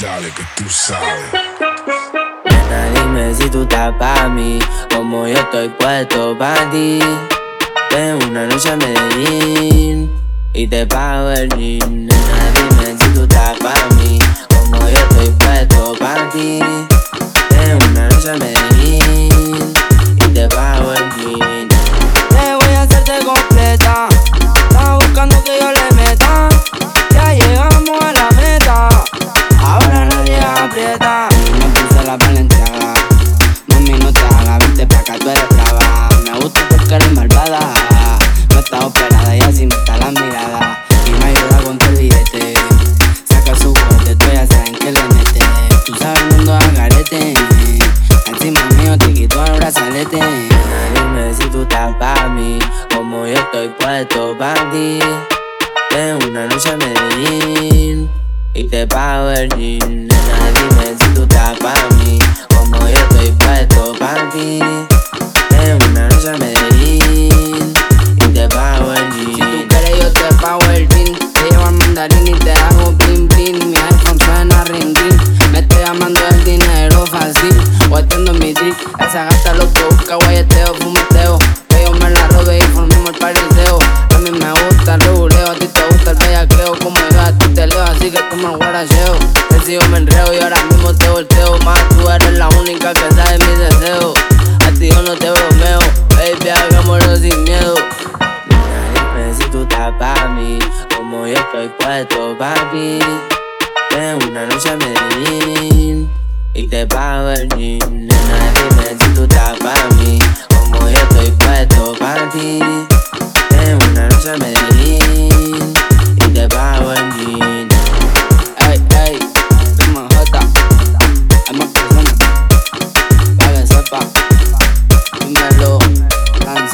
Dale que tú sabes. Nena, dime si tú estás pa' mí, como yo estoy puesto pa' ti. Ven una noche a Medellín y te pago el jean. Nena, dime si tú estás pa' mí, como yo estoy puesto pa' ti. Ven una noche a Medellín y te pago el jean. Ti. Ven una noche a Medellín y te pago el jean. Nena, dime si tú estás pa' mí, como yo estoy puesto pa' ti. Ven una noche a Medellín y te pago el Si jean. quieres yo te pago el jean Te llevo al mandarín y te hago bling bling Mi iPhone suena ring ring Me estoy llamando el dinero fácil Guateando mi drip Esa gata lo que busca guayeteo, fumeteo y ahora mismo te volteo Más tú eres la única que sabe mis deseos A ti yo no te bromeo Baby, hagámoslo sin miedo dime si tú estás pa' mí, como yo estoy puesto pa' ti. Ven una noche a Medellín y te pago el jean. Nena, dime si tú estás pa' mí,